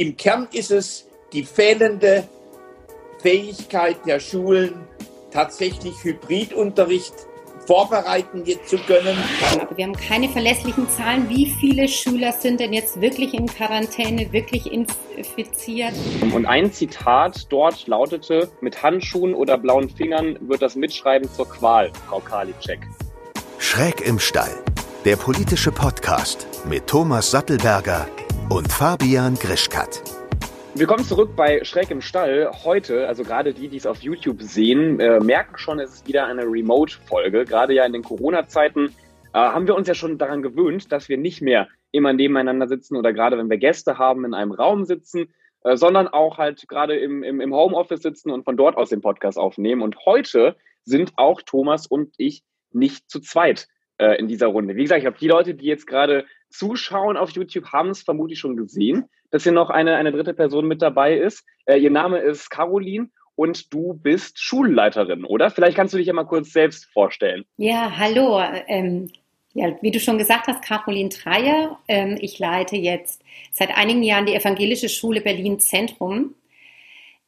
Im Kern ist es die fehlende Fähigkeit der Schulen, tatsächlich Hybridunterricht vorbereiten zu können. Aber wir haben keine verlässlichen Zahlen. Wie viele Schüler sind denn jetzt wirklich in Quarantäne, wirklich infiziert? Und ein Zitat dort lautete, mit Handschuhen oder blauen Fingern wird das Mitschreiben zur Qual, Frau Karliczek. Schräg im Stall, der politische Podcast mit Thomas Sattelberger und Fabian Grischkat. Willkommen zurück bei Schräg im Stall. Heute, also gerade die, die es auf YouTube sehen, äh, merken schon, es ist wieder eine Remote-Folge. Gerade ja in den Corona-Zeiten äh, haben wir uns ja schon daran gewöhnt, dass wir nicht mehr immer nebeneinander sitzen oder gerade wenn wir Gäste haben, in einem Raum sitzen, äh, sondern auch halt gerade im, im, im Homeoffice sitzen und von dort aus den Podcast aufnehmen. Und heute sind auch Thomas und ich nicht zu zweit äh, in dieser Runde. Wie gesagt, ich glaube, die Leute, die jetzt gerade zuschauen auf YouTube, haben es vermutlich schon gesehen, dass hier noch eine, eine dritte Person mit dabei ist. Äh, ihr Name ist Caroline und du bist Schulleiterin, oder? Vielleicht kannst du dich ja mal kurz selbst vorstellen. Ja, hallo. Ähm, ja, wie du schon gesagt hast, Caroline Dreier. Ähm, ich leite jetzt seit einigen Jahren die Evangelische Schule Berlin Zentrum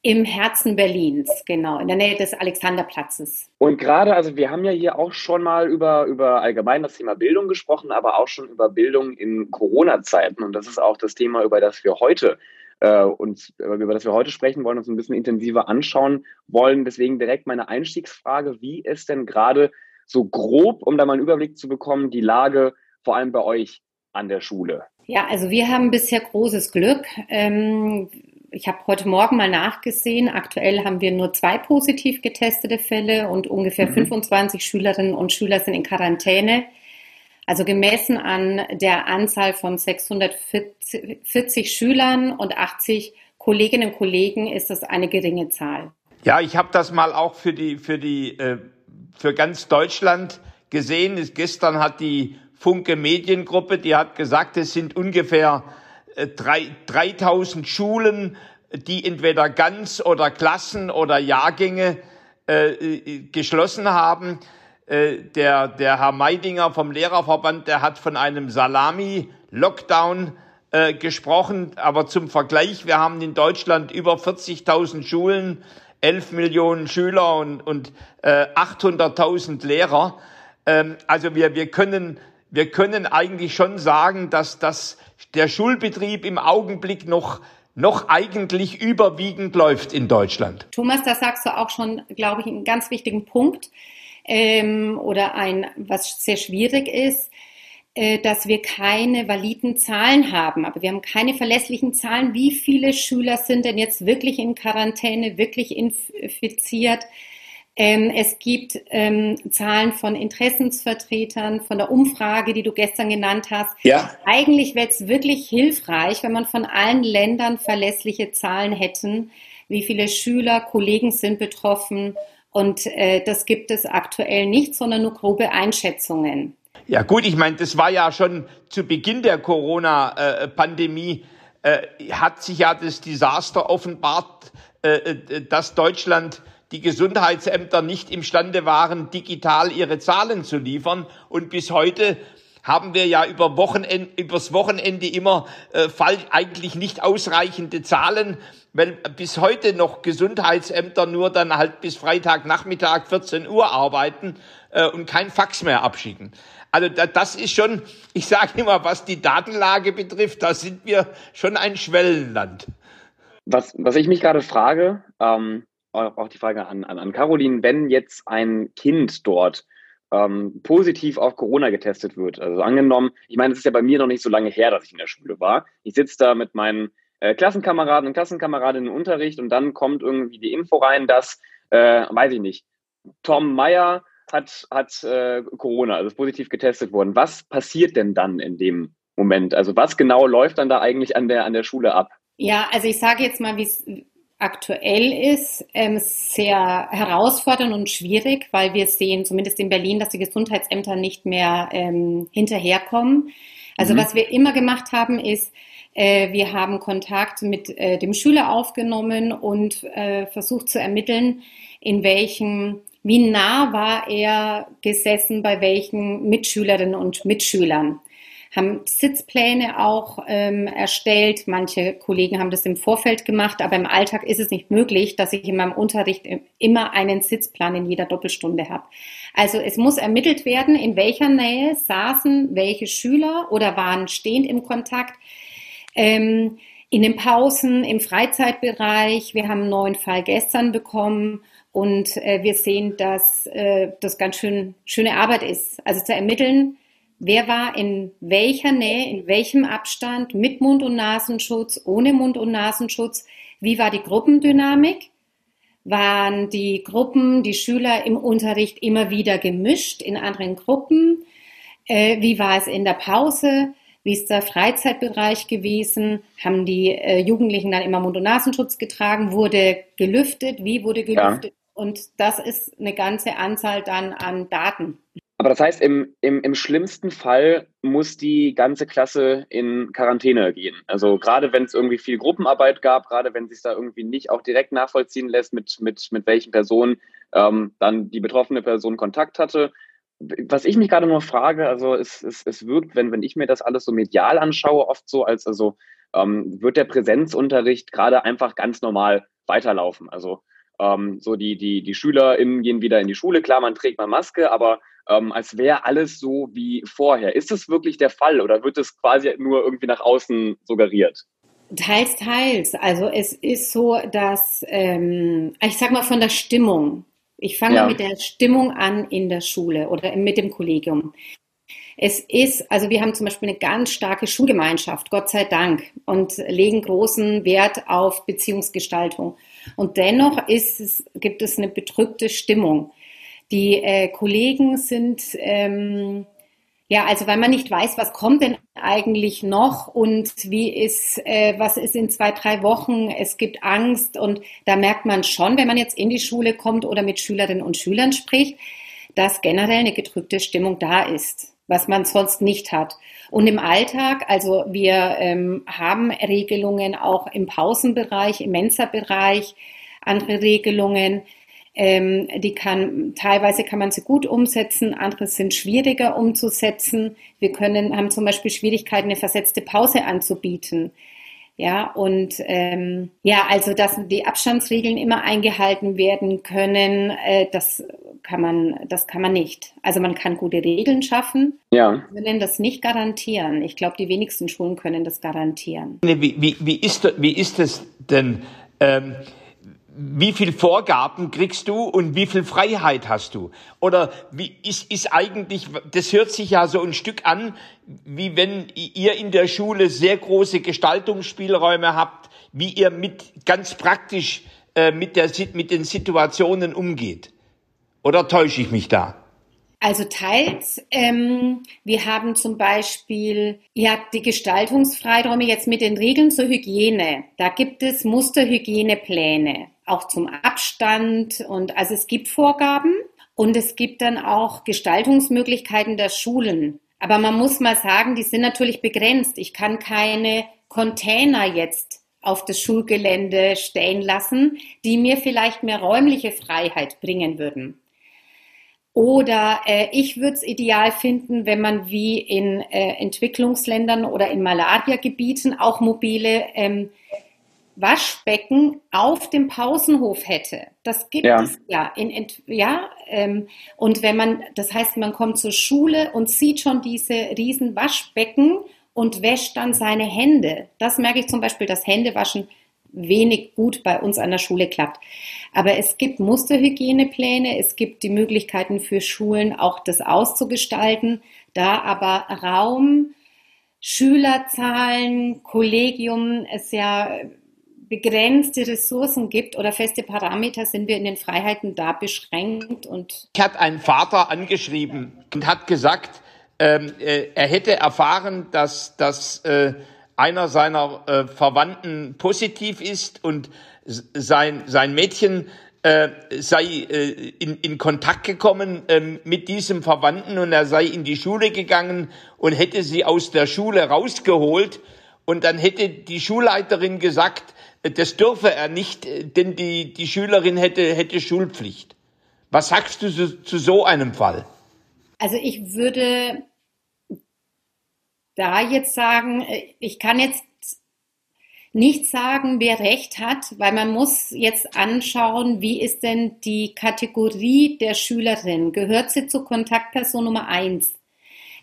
im Herzen Berlins, genau, in der Nähe des Alexanderplatzes. Und gerade, also wir haben ja hier auch schon mal über, über allgemein das Thema Bildung gesprochen, aber auch schon über Bildung in Corona-Zeiten. Und das ist auch das Thema, über das wir heute äh, uns, über das wir heute sprechen wollen, uns ein bisschen intensiver anschauen wollen. Deswegen direkt meine Einstiegsfrage, wie ist denn gerade so grob, um da mal einen Überblick zu bekommen, die Lage vor allem bei euch an der Schule? Ja, also wir haben bisher großes Glück. Ähm, ich habe heute Morgen mal nachgesehen. Aktuell haben wir nur zwei positiv getestete Fälle und ungefähr mhm. 25 Schülerinnen und Schüler sind in Quarantäne. Also gemessen an der Anzahl von 640 Schülern und 80 Kolleginnen und Kollegen ist das eine geringe Zahl. Ja, ich habe das mal auch für die für die äh, für ganz Deutschland gesehen. Gestern hat die Funke Mediengruppe, die hat gesagt, es sind ungefähr äh, drei, 3000 Schulen, die entweder ganz oder Klassen oder Jahrgänge äh, äh, geschlossen haben. Äh, der, der Herr Meidinger vom Lehrerverband, der hat von einem Salami-Lockdown äh, gesprochen. Aber zum Vergleich, wir haben in Deutschland über 40.000 Schulen, 11 Millionen Schüler und, und äh, 800.000 Lehrer. Ähm, also wir, wir können wir können eigentlich schon sagen, dass das der Schulbetrieb im Augenblick noch noch eigentlich überwiegend läuft in Deutschland. Thomas, da sagst du auch schon, glaube ich, einen ganz wichtigen Punkt ähm, oder ein, was sehr schwierig ist, äh, dass wir keine validen Zahlen haben. Aber wir haben keine verlässlichen Zahlen. Wie viele Schüler sind denn jetzt wirklich in Quarantäne, wirklich infiziert? Ähm, es gibt ähm, Zahlen von Interessensvertretern, von der Umfrage, die du gestern genannt hast. Ja. Eigentlich wäre es wirklich hilfreich, wenn man von allen Ländern verlässliche Zahlen hätten, wie viele Schüler, Kollegen sind betroffen. Und äh, das gibt es aktuell nicht, sondern nur grobe Einschätzungen. Ja gut, ich meine, das war ja schon zu Beginn der Corona-Pandemie, äh, hat sich ja das Desaster offenbart, äh, äh dass Deutschland die Gesundheitsämter nicht imstande waren, digital ihre Zahlen zu liefern. Und bis heute haben wir ja über Wochenende, übers Wochenende immer äh, falsch, eigentlich nicht ausreichende Zahlen, weil bis heute noch Gesundheitsämter nur dann halt bis Freitagnachmittag 14 Uhr arbeiten äh, und kein Fax mehr abschicken. Also da, das ist schon, ich sage immer, was die Datenlage betrifft, da sind wir schon ein Schwellenland. Was, was ich mich gerade frage, ähm, auch die Frage an, an, an Caroline, wenn jetzt ein Kind dort ähm, positiv auf Corona getestet wird, also angenommen, ich meine, es ist ja bei mir noch nicht so lange her, dass ich in der Schule war. Ich sitze da mit meinen äh, Klassenkameraden und Klassenkameradinnen im Unterricht und dann kommt irgendwie die Info rein, dass, äh, weiß ich nicht, Tom Meyer hat, hat äh, Corona, also ist positiv getestet worden. Was passiert denn dann in dem Moment? Also was genau läuft dann da eigentlich an der, an der Schule ab? Ja, also ich sage jetzt mal, wie es aktuell ist, ähm, sehr herausfordernd und schwierig, weil wir sehen, zumindest in Berlin, dass die Gesundheitsämter nicht mehr ähm, hinterherkommen. Also mhm. was wir immer gemacht haben, ist, äh, wir haben Kontakt mit äh, dem Schüler aufgenommen und äh, versucht zu ermitteln, in welchem, wie nah war er gesessen bei welchen Mitschülerinnen und Mitschülern. Haben Sitzpläne auch ähm, erstellt. Manche Kollegen haben das im Vorfeld gemacht, aber im Alltag ist es nicht möglich, dass ich in meinem Unterricht immer einen Sitzplan in jeder Doppelstunde habe. Also es muss ermittelt werden, in welcher Nähe saßen welche Schüler oder waren stehend im Kontakt. Ähm, in den Pausen, im Freizeitbereich. Wir haben einen neuen Fall gestern bekommen und äh, wir sehen, dass äh, das ganz schön schöne Arbeit ist. Also zu ermitteln, wer war in welcher Nähe, in welchem Abstand, mit Mund- und Nasenschutz, ohne Mund- und Nasenschutz, wie war die Gruppendynamik? Waren die Gruppen, die Schüler im Unterricht immer wieder gemischt in anderen Gruppen? Äh, wie war es in der Pause? Wie ist der Freizeitbereich gewesen? Haben die äh, Jugendlichen dann immer Mund- und Nasenschutz getragen? Wurde gelüftet? Wie wurde gelüftet? Ja. Und das ist eine ganze Anzahl dann an Daten. Aber das heißt, im, im, im schlimmsten Fall muss die ganze Klasse in Quarantäne gehen. Also gerade wenn es irgendwie viel Gruppenarbeit gab, gerade wenn sich da irgendwie nicht auch direkt nachvollziehen lässt, mit, mit, mit welchen Personen ähm, dann die betroffene Person Kontakt hatte, was ich mich gerade nur frage, also es, es, es wirkt, wenn, wenn ich mir das alles so medial anschaue, oft so, als also ähm, wird der Präsenzunterricht gerade einfach ganz normal weiterlaufen. Also ähm, so die, die, die SchülerInnen gehen wieder in die Schule, klar, man trägt mal Maske, aber ähm, als wäre alles so wie vorher. Ist das wirklich der Fall oder wird es quasi nur irgendwie nach außen suggeriert? Teils, teils. Also es ist so, dass, ähm, ich sag mal von der Stimmung, ich fange ja. mit der Stimmung an in der Schule oder mit dem Kollegium. Es ist, also wir haben zum Beispiel eine ganz starke Schulgemeinschaft, Gott sei Dank, und legen großen Wert auf Beziehungsgestaltung. Und dennoch es, gibt es eine bedrückte Stimmung. Die äh, Kollegen sind ähm, ja, also weil man nicht weiß, was kommt denn eigentlich noch und wie ist, äh, was ist in zwei, drei Wochen. Es gibt Angst und da merkt man schon, wenn man jetzt in die Schule kommt oder mit Schülerinnen und Schülern spricht, dass generell eine gedrückte Stimmung da ist, was man sonst nicht hat. Und im Alltag, also wir ähm, haben Regelungen auch im Pausenbereich, im Mensa-Bereich, andere Regelungen. Ähm, die kann, teilweise kann man sie gut umsetzen, andere sind schwieriger umzusetzen. Wir können, haben zum Beispiel Schwierigkeiten, eine versetzte Pause anzubieten. Ja, und ähm, ja, also dass die Abstandsregeln immer eingehalten werden können, äh, das kann man, das kann man nicht. Also man kann gute Regeln schaffen, ja. wir können das nicht garantieren. Ich glaube, die wenigsten Schulen können das garantieren. Wie, wie, wie, ist, wie ist es denn? Ähm wie viel Vorgaben kriegst du und wie viel Freiheit hast du? Oder wie ist, ist eigentlich, das hört sich ja so ein Stück an, wie wenn ihr in der Schule sehr große Gestaltungsspielräume habt, wie ihr mit ganz praktisch äh, mit, der, mit den Situationen umgeht. Oder täusche ich mich da? Also teils. Ähm, wir haben zum Beispiel ja die Gestaltungsfreiräume jetzt mit den Regeln zur Hygiene. Da gibt es Musterhygienepläne, auch zum Abstand und also es gibt Vorgaben und es gibt dann auch Gestaltungsmöglichkeiten der Schulen. Aber man muss mal sagen, die sind natürlich begrenzt. Ich kann keine Container jetzt auf das Schulgelände stellen lassen, die mir vielleicht mehr räumliche Freiheit bringen würden. Oder äh, ich würde es ideal finden, wenn man wie in äh, Entwicklungsländern oder in Malaria-Gebieten auch mobile ähm, Waschbecken auf dem Pausenhof hätte. Das gibt ja. es ja. In, ja ähm, und wenn man, das heißt, man kommt zur Schule und sieht schon diese riesen Waschbecken und wäscht dann seine Hände. Das merke ich zum Beispiel, das Händewaschen wenig gut bei uns an der Schule klappt. Aber es gibt Musterhygienepläne, es gibt die Möglichkeiten für Schulen auch das auszugestalten, da aber Raum, Schülerzahlen, Kollegium es ja begrenzte Ressourcen gibt oder feste Parameter, sind wir in den Freiheiten da beschränkt. Und ich hat einen Vater angeschrieben und hat gesagt, ähm, äh, er hätte erfahren, dass, dass äh, einer seiner äh, Verwandten positiv ist und sein, sein Mädchen äh, sei äh, in, in Kontakt gekommen äh, mit diesem Verwandten und er sei in die Schule gegangen und hätte sie aus der Schule rausgeholt und dann hätte die Schulleiterin gesagt, äh, das dürfe er nicht, äh, denn die, die Schülerin hätte, hätte Schulpflicht. Was sagst du zu, zu so einem Fall? Also ich würde da jetzt sagen, äh, ich kann jetzt nicht sagen, wer recht hat, weil man muss jetzt anschauen, wie ist denn die Kategorie der Schülerin? Gehört sie zur Kontaktperson Nummer eins?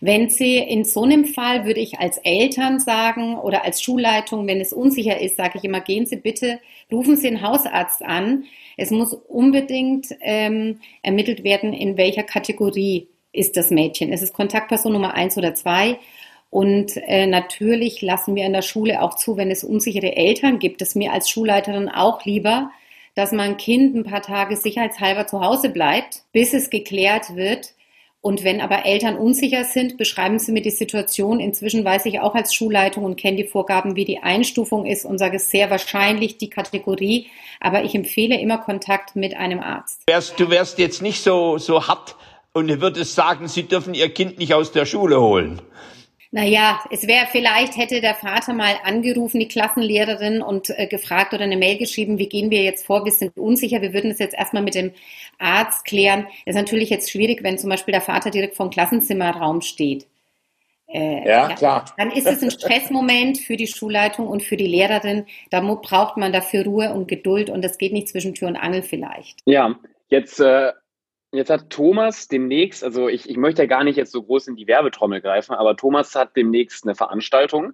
Wenn sie in so einem Fall, würde ich als Eltern sagen oder als Schulleitung, wenn es unsicher ist, sage ich immer, gehen Sie bitte, rufen Sie den Hausarzt an. Es muss unbedingt ähm, ermittelt werden, in welcher Kategorie ist das Mädchen. Ist es Kontaktperson Nummer eins oder zwei? Und äh, natürlich lassen wir in der Schule auch zu, wenn es unsichere Eltern gibt, das mir als Schulleiterin auch lieber, dass mein Kind ein paar Tage sicherheitshalber zu Hause bleibt, bis es geklärt wird. Und wenn aber Eltern unsicher sind, beschreiben sie mir die Situation. Inzwischen weiß ich auch als Schulleitung und kenne die Vorgaben, wie die Einstufung ist und sage sehr wahrscheinlich die Kategorie. Aber ich empfehle immer Kontakt mit einem Arzt. Du wärst jetzt nicht so, so hart und würdest sagen, Sie dürfen Ihr Kind nicht aus der Schule holen. Naja, es wäre vielleicht, hätte der Vater mal angerufen, die Klassenlehrerin, und äh, gefragt oder eine Mail geschrieben, wie gehen wir jetzt vor, wir sind unsicher, wir würden es jetzt erstmal mit dem Arzt klären. Das ist natürlich jetzt schwierig, wenn zum Beispiel der Vater direkt vom Klassenzimmerraum steht. Äh, ja, ja, klar. Dann ist es ein Stressmoment für die Schulleitung und für die Lehrerin. Da braucht man dafür Ruhe und Geduld und das geht nicht zwischen Tür und Angel vielleicht. Ja, jetzt äh, Jetzt hat Thomas demnächst, also ich, ich möchte ja gar nicht jetzt so groß in die Werbetrommel greifen, aber Thomas hat demnächst eine Veranstaltung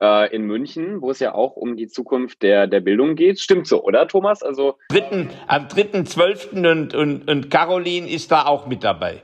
äh, in München, wo es ja auch um die Zukunft der, der Bildung geht. Stimmt so, oder Thomas? Also dritten, am 3.12. Und, und, und Caroline ist da auch mit dabei.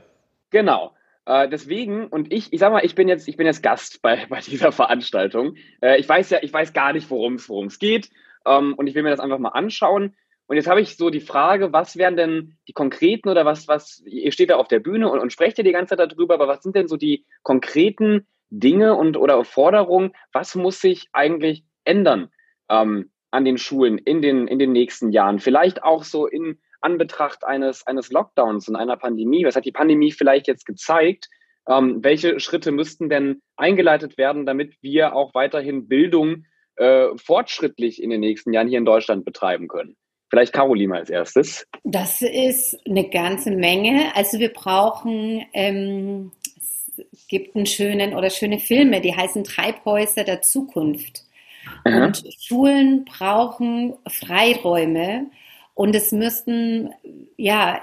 Genau. Äh, deswegen, und ich, ich sag mal, ich bin jetzt, ich bin jetzt Gast bei, bei dieser Veranstaltung. Äh, ich weiß ja, ich weiß gar nicht, worum es geht. Ähm, und ich will mir das einfach mal anschauen. Und jetzt habe ich so die Frage, was wären denn die konkreten oder was, was, ihr steht da auf der Bühne und, und sprecht ja die ganze Zeit darüber, aber was sind denn so die konkreten Dinge und oder Forderungen, was muss sich eigentlich ändern ähm, an den Schulen in den, in den nächsten Jahren? Vielleicht auch so in Anbetracht eines, eines Lockdowns und einer Pandemie. Was hat die Pandemie vielleicht jetzt gezeigt? Ähm, welche Schritte müssten denn eingeleitet werden, damit wir auch weiterhin Bildung äh, fortschrittlich in den nächsten Jahren hier in Deutschland betreiben können? Vielleicht Caroline als erstes. Das ist eine ganze Menge. Also wir brauchen, ähm, es gibt einen schönen oder schöne Filme, die heißen Treibhäuser der Zukunft. Aha. Und Schulen brauchen Freiräume und es müssten ja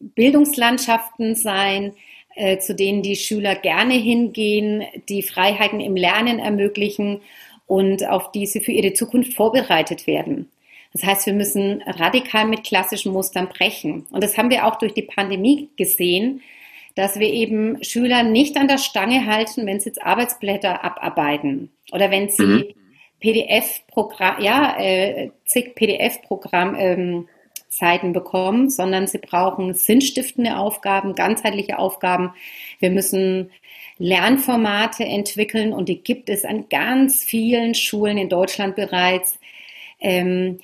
Bildungslandschaften sein, äh, zu denen die Schüler gerne hingehen, die Freiheiten im Lernen ermöglichen und auf die sie für ihre Zukunft vorbereitet werden. Das heißt, wir müssen radikal mit klassischen Mustern brechen. Und das haben wir auch durch die Pandemie gesehen, dass wir eben Schüler nicht an der Stange halten, wenn sie jetzt Arbeitsblätter abarbeiten oder wenn sie mhm. PDF-Programm, ja, äh, zig PDF-Programm, ähm, Seiten bekommen, sondern sie brauchen sinnstiftende Aufgaben, ganzheitliche Aufgaben. Wir müssen Lernformate entwickeln und die gibt es an ganz vielen Schulen in Deutschland bereits. Ähm,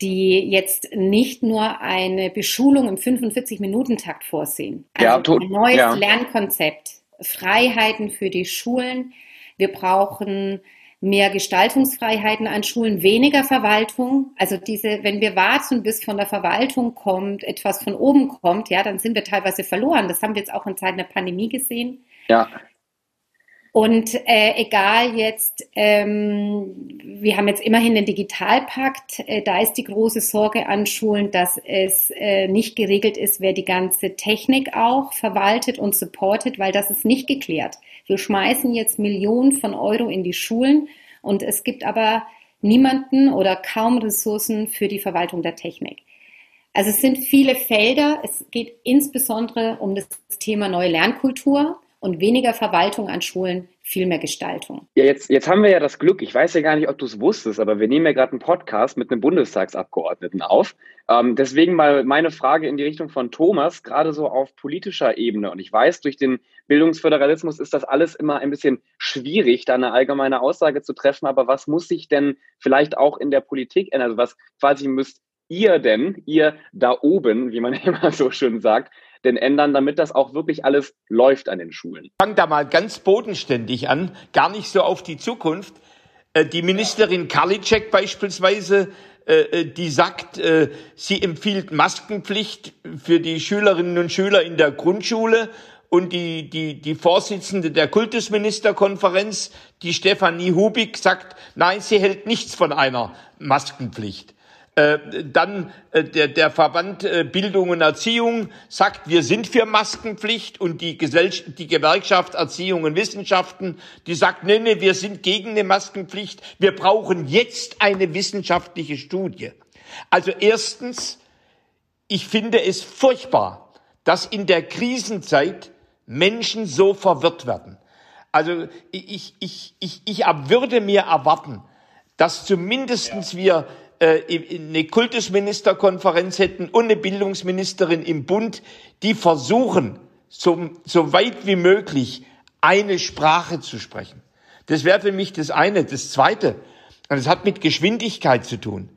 die jetzt nicht nur eine Beschulung im 45-Minuten-Takt vorsehen. Also ja, ein neues ja. Lernkonzept, Freiheiten für die Schulen. Wir brauchen mehr Gestaltungsfreiheiten an Schulen, weniger Verwaltung. Also diese, wenn wir warten, bis von der Verwaltung kommt, etwas von oben kommt, ja, dann sind wir teilweise verloren. Das haben wir jetzt auch in Zeiten der Pandemie gesehen. Ja. Und äh, egal jetzt, ähm, wir haben jetzt immerhin den Digitalpakt, äh, da ist die große Sorge an Schulen, dass es äh, nicht geregelt ist, wer die ganze Technik auch verwaltet und supportet, weil das ist nicht geklärt. Wir schmeißen jetzt Millionen von Euro in die Schulen und es gibt aber niemanden oder kaum Ressourcen für die Verwaltung der Technik. Also es sind viele Felder. Es geht insbesondere um das Thema neue Lernkultur und weniger Verwaltung an Schulen, viel mehr Gestaltung. Ja, jetzt, jetzt haben wir ja das Glück, ich weiß ja gar nicht, ob du es wusstest, aber wir nehmen ja gerade einen Podcast mit einem Bundestagsabgeordneten auf. Ähm, deswegen mal meine Frage in die Richtung von Thomas, gerade so auf politischer Ebene. Und ich weiß, durch den Bildungsföderalismus ist das alles immer ein bisschen schwierig, da eine allgemeine Aussage zu treffen. Aber was muss sich denn vielleicht auch in der Politik ändern? Also was quasi müsst ihr denn, ihr da oben, wie man immer so schön sagt, denn ändern, damit das auch wirklich alles läuft an den Schulen? Fang da mal ganz bodenständig an, gar nicht so auf die Zukunft. Äh, die Ministerin Karliczek beispielsweise, äh, äh, die sagt, sie empfiehlt Maskenpflicht für die Schülerinnen und Schüler in der Grundschule und die, die, die Vorsitzende der Kultusministerkonferenz, die Stefanie Hubig, sagt, nein, sie hält nichts von einer Maskenpflicht. Äh, dann äh, der, der Verband äh, Bildung und Erziehung sagt, wir sind für Maskenpflicht und die, Gesellschaft, die Gewerkschaft Erziehung und Wissenschaften, die sagt, nee, nee, wir sind gegen eine Maskenpflicht. Wir brauchen jetzt eine wissenschaftliche Studie. Also erstens, ich finde es furchtbar, dass in der Krisenzeit Menschen so verwirrt werden. Also ich, ich, ich, ich würde mir erwarten, dass zumindestens wir äh, eine Kultusministerkonferenz hätten und eine Bildungsministerin im Bund, die versuchen, so, so weit wie möglich eine Sprache zu sprechen. Das wäre für mich das eine. Das zweite, und das hat mit Geschwindigkeit zu tun.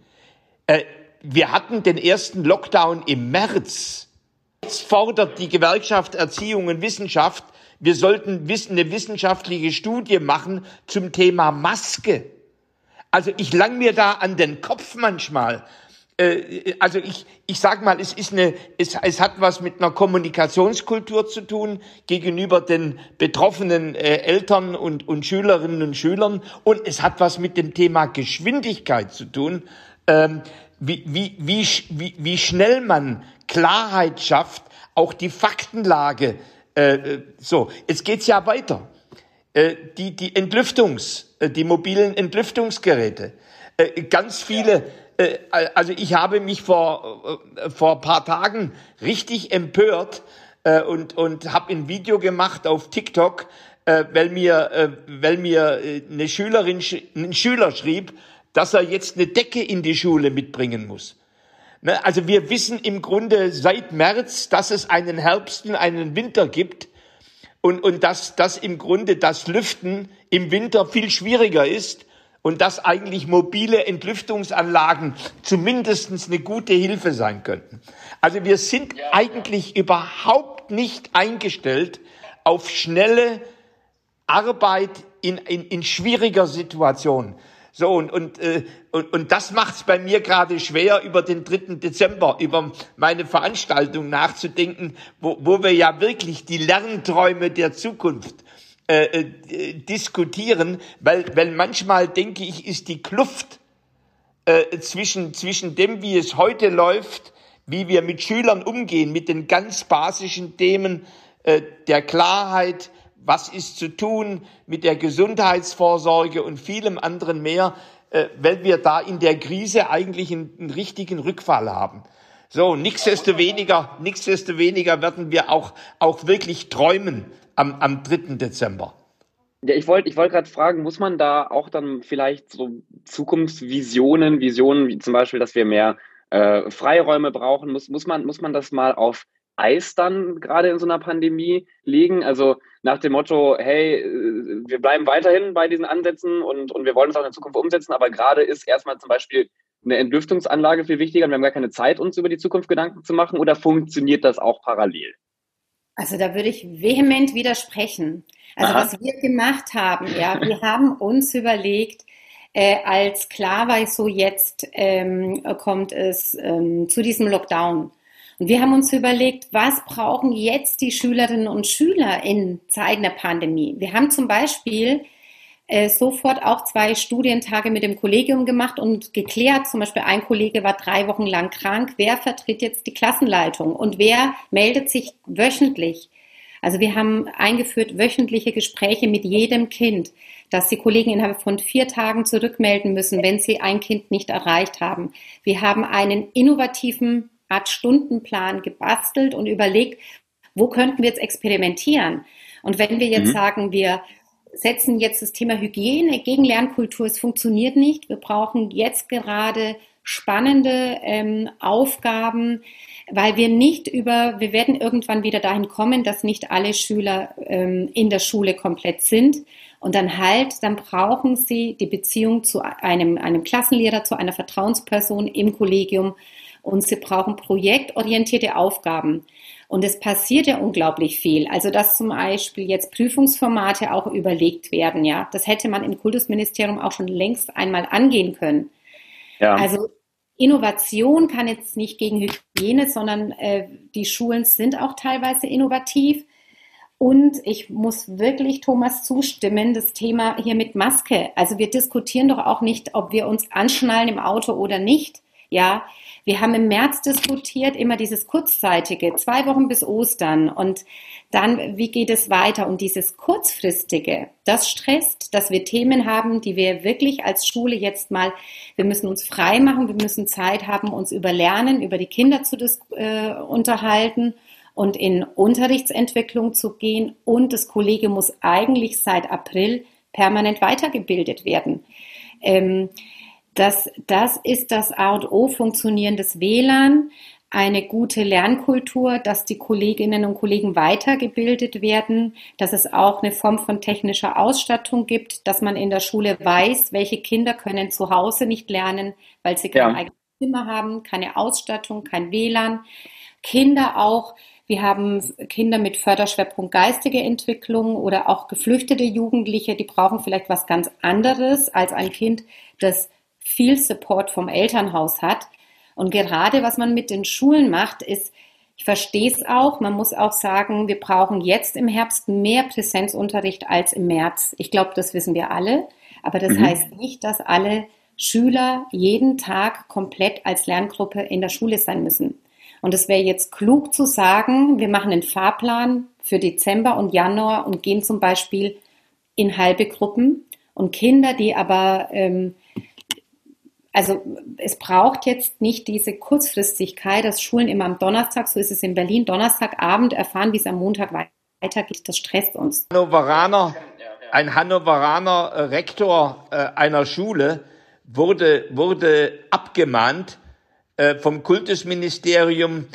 Äh, wir hatten den ersten Lockdown im März. Jetzt fordert die Gewerkschaft Erziehung und Wissenschaft, wir sollten eine wissenschaftliche Studie machen zum Thema Maske. Also ich lang mir da an den Kopf manchmal. Äh, also ich, ich sag mal, es ist eine, es, es hat was mit einer Kommunikationskultur zu tun gegenüber den betroffenen äh, Eltern und, und Schülerinnen und Schülern und es hat was mit dem Thema Geschwindigkeit zu tun. Ähm, wie, wie, wie, wie, wie schnell man Klarheit schafft, auch die Faktenlage. Äh, äh so, jetzt geht's ja weiter. Äh, die, die Entlüftungs, äh, die mobilen Entlüftungsgeräte. Äh, ganz viele, also ich habe mich vor, vor paar Tagen richtig empört und, und habe ein Video gemacht auf TikTok, weil mir, weil mir eine Schülerin, ein Schüler schrieb, dass er jetzt eine Decke in die Schule mitbringen muss. Ne, also wir wissen im Grunde seit März, dass es einen Herbst und einen Winter gibt und, und dass, dass im Grunde das Lüften im Winter viel schwieriger ist und dass eigentlich mobile Entlüftungsanlagen zumindestens eine gute Hilfe sein könnten. Also wir sind ja, eigentlich ja. überhaupt nicht eingestellt auf schnelle Arbeit in, in, in schwieriger Situation. So, und, und, äh, und, und das macht es bei mir gerade schwer, über den 3. Dezember, über meine Veranstaltung nachzudenken, wo, wo wir ja wirklich die Lernträume der Zukunft äh, äh, diskutieren, weil, weil manchmal denke ich, ist die Kluft äh, zwischen, zwischen dem, wie es heute läuft, wie wir mit Schülern umgehen, mit den ganz basischen Themen äh, der Klarheit, was ist zu tun mit der Gesundheitsvorsorge und vielem anderen mehr, äh, weil wir da in der Krise eigentlich einen, einen richtigen Rückfall haben. So, nichtsdestoweniger, nichtsdestoweniger werden wir auch, auch wirklich träumen am, am 3. Dezember. Ja, ich wollte ich wollte gerade fragen, muss man da auch dann vielleicht so Zukunftsvisionen, Visionen wie zum Beispiel, dass wir mehr äh, Freiräume brauchen, muss, muss, man, muss man das mal auf Eis dann gerade in so einer Pandemie legen? Also nach dem Motto, hey, äh, wir bleiben weiterhin bei diesen Ansätzen und, und wir wollen es auch in Zukunft umsetzen, aber gerade ist erstmal zum Beispiel eine Entlüftungsanlage viel wichtiger und wir haben gar keine Zeit, uns über die Zukunft Gedanken zu machen oder funktioniert das auch parallel? Also da würde ich vehement widersprechen. Also Aha. was wir gemacht haben, ja, wir haben uns überlegt, äh, als klar war, so jetzt ähm, kommt es ähm, zu diesem Lockdown. Wir haben uns überlegt, was brauchen jetzt die Schülerinnen und Schüler in Zeiten der Pandemie? Wir haben zum Beispiel äh, sofort auch zwei Studientage mit dem Kollegium gemacht und geklärt. Zum Beispiel ein Kollege war drei Wochen lang krank. Wer vertritt jetzt die Klassenleitung und wer meldet sich wöchentlich? Also wir haben eingeführt wöchentliche Gespräche mit jedem Kind, dass die Kollegen innerhalb von vier Tagen zurückmelden müssen, wenn sie ein Kind nicht erreicht haben. Wir haben einen innovativen Art Stundenplan gebastelt und überlegt, wo könnten wir jetzt experimentieren? Und wenn wir jetzt mhm. sagen, wir setzen jetzt das Thema Hygiene gegen Lernkultur, es funktioniert nicht. Wir brauchen jetzt gerade spannende ähm, Aufgaben, weil wir nicht über, wir werden irgendwann wieder dahin kommen, dass nicht alle Schüler ähm, in der Schule komplett sind. Und dann halt, dann brauchen sie die Beziehung zu einem, einem Klassenlehrer, zu einer Vertrauensperson im Kollegium und sie brauchen projektorientierte Aufgaben. Und es passiert ja unglaublich viel. Also, dass zum Beispiel jetzt Prüfungsformate auch überlegt werden, ja. Das hätte man im Kultusministerium auch schon längst einmal angehen können. Ja. Also, Innovation kann jetzt nicht gegen Hygiene, sondern äh, die Schulen sind auch teilweise innovativ. Und ich muss wirklich Thomas zustimmen, das Thema hier mit Maske. Also wir diskutieren doch auch nicht, ob wir uns anschnallen im Auto oder nicht. Ja, wir haben im März diskutiert, immer dieses kurzzeitige, zwei Wochen bis Ostern und dann, wie geht es weiter? Und dieses kurzfristige, das stresst, dass wir Themen haben, die wir wirklich als Schule jetzt mal, wir müssen uns frei machen, wir müssen Zeit haben, uns über Lernen, über die Kinder zu äh, unterhalten und in Unterrichtsentwicklung zu gehen. Und das Kollege muss eigentlich seit April permanent weitergebildet werden. Ähm, das, das ist das A und O funktionierendes WLAN, eine gute Lernkultur, dass die Kolleginnen und Kollegen weitergebildet werden, dass es auch eine Form von technischer Ausstattung gibt, dass man in der Schule weiß, welche Kinder können zu Hause nicht lernen, weil sie kein ja. eigenes Zimmer haben, keine Ausstattung, kein WLAN. Kinder auch, wir haben Kinder mit Förderschwerpunkt geistige Entwicklung oder auch geflüchtete Jugendliche, die brauchen vielleicht was ganz anderes als ein Kind, das viel Support vom Elternhaus hat. Und gerade was man mit den Schulen macht, ist, ich verstehe es auch, man muss auch sagen, wir brauchen jetzt im Herbst mehr Präsenzunterricht als im März. Ich glaube, das wissen wir alle. Aber das mhm. heißt nicht, dass alle Schüler jeden Tag komplett als Lerngruppe in der Schule sein müssen. Und es wäre jetzt klug zu sagen, wir machen einen Fahrplan für Dezember und Januar und gehen zum Beispiel in halbe Gruppen. Und Kinder, die aber ähm, also es braucht jetzt nicht diese Kurzfristigkeit, dass Schulen immer am Donnerstag, so ist es in Berlin, Donnerstagabend erfahren, wie es am Montag weitergeht. Das stresst uns. Hannoveraner, ein Hannoveraner äh, Rektor äh, einer Schule wurde, wurde abgemahnt äh, vom Kultusministerium,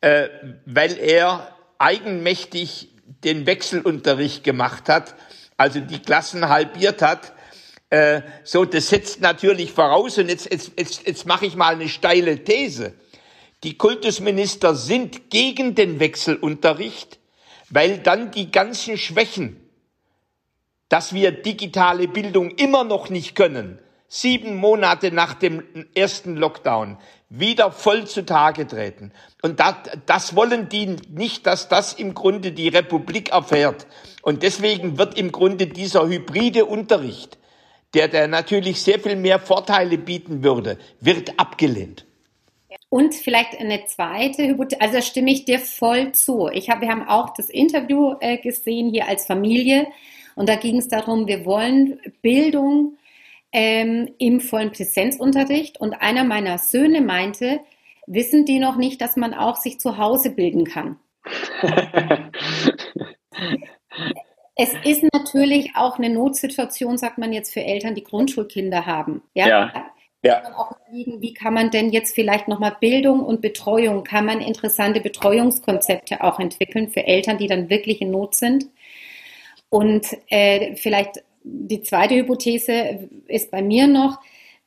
weil er eigenmächtig den Wechselunterricht gemacht hat, also die Klassen halbiert hat äh, so, das setzt natürlich voraus, und jetzt, jetzt, jetzt, jetzt mache ich mal eine steile These. Die Kultusminister sind gegen den Wechselunterricht, weil dann die ganzen Schwächen, dass wir digitale Bildung immer noch nicht können, sieben Monate nach dem ersten Lockdown wieder voll zutage treten. Und das, das wollen die nicht, dass das im Grunde die Republik erfährt. Und deswegen wird im Grunde dieser hybride Unterricht, der, der natürlich sehr viel mehr Vorteile bieten würde, wird abgelehnt. Und vielleicht eine zweite Hypothese, also da stimme ich dir voll zu. Ich hab, wir haben auch das Interview äh, gesehen hier als Familie und da ging es darum, wir wollen Bildung ähm, im vollen Präsenzunterricht und einer meiner Söhne meinte, wissen die noch nicht, dass man auch sich zu Hause bilden kann? Es ist natürlich auch eine Notsituation, sagt man jetzt für Eltern, die Grundschulkinder haben. Ja. ja. Ja. Auch überlegen, wie kann man denn jetzt vielleicht nochmal Bildung und Betreuung, kann man interessante Betreuungskonzepte auch entwickeln für Eltern, die dann wirklich in Not sind? Und äh, vielleicht die zweite Hypothese ist bei mir noch,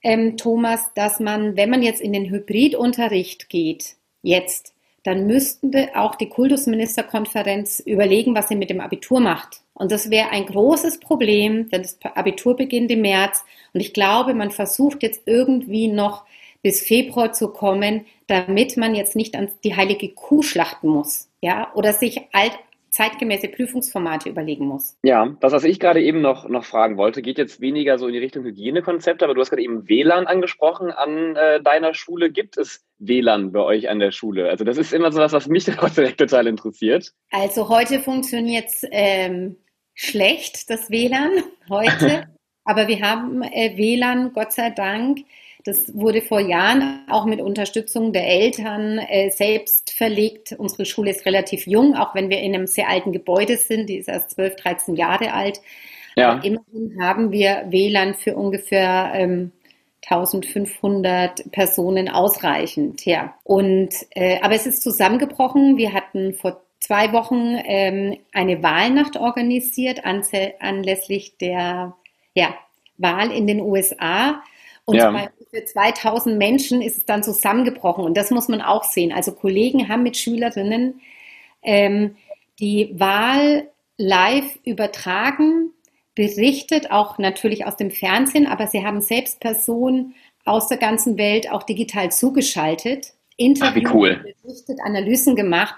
ähm, Thomas, dass man, wenn man jetzt in den Hybridunterricht geht, jetzt, dann müssten auch die Kultusministerkonferenz überlegen, was sie mit dem Abitur macht. Und das wäre ein großes Problem, denn das Abitur beginnt im März. Und ich glaube, man versucht jetzt irgendwie noch bis Februar zu kommen, damit man jetzt nicht an die heilige Kuh schlachten muss. Ja, oder sich alt, zeitgemäße Prüfungsformate überlegen muss. Ja, das, was ich gerade eben noch, noch fragen wollte, geht jetzt weniger so in die Richtung Hygienekonzepte, aber du hast gerade eben WLAN angesprochen an äh, deiner Schule. Gibt es WLAN bei euch an der Schule? Also das ist immer so was, was mich direkt total interessiert. Also heute funktioniert es ähm, schlecht, das WLAN heute, aber wir haben äh, WLAN, Gott sei Dank, das wurde vor Jahren auch mit Unterstützung der Eltern äh, selbst verlegt. Unsere Schule ist relativ jung, auch wenn wir in einem sehr alten Gebäude sind. Die ist erst 12, 13 Jahre alt. Ja. Aber immerhin haben wir WLAN für ungefähr ähm, 1500 Personen ausreichend. Ja. Und, äh, aber es ist zusammengebrochen. Wir hatten vor zwei Wochen ähm, eine Wahlnacht organisiert anlässlich der ja, Wahl in den USA. Und ja. für 2000 Menschen ist es dann zusammengebrochen. Und das muss man auch sehen. Also Kollegen haben mit Schülerinnen ähm, die Wahl live übertragen, berichtet, auch natürlich aus dem Fernsehen, aber sie haben selbst Personen aus der ganzen Welt auch digital zugeschaltet, Interviews, Ach, cool. berichtet, Analysen gemacht.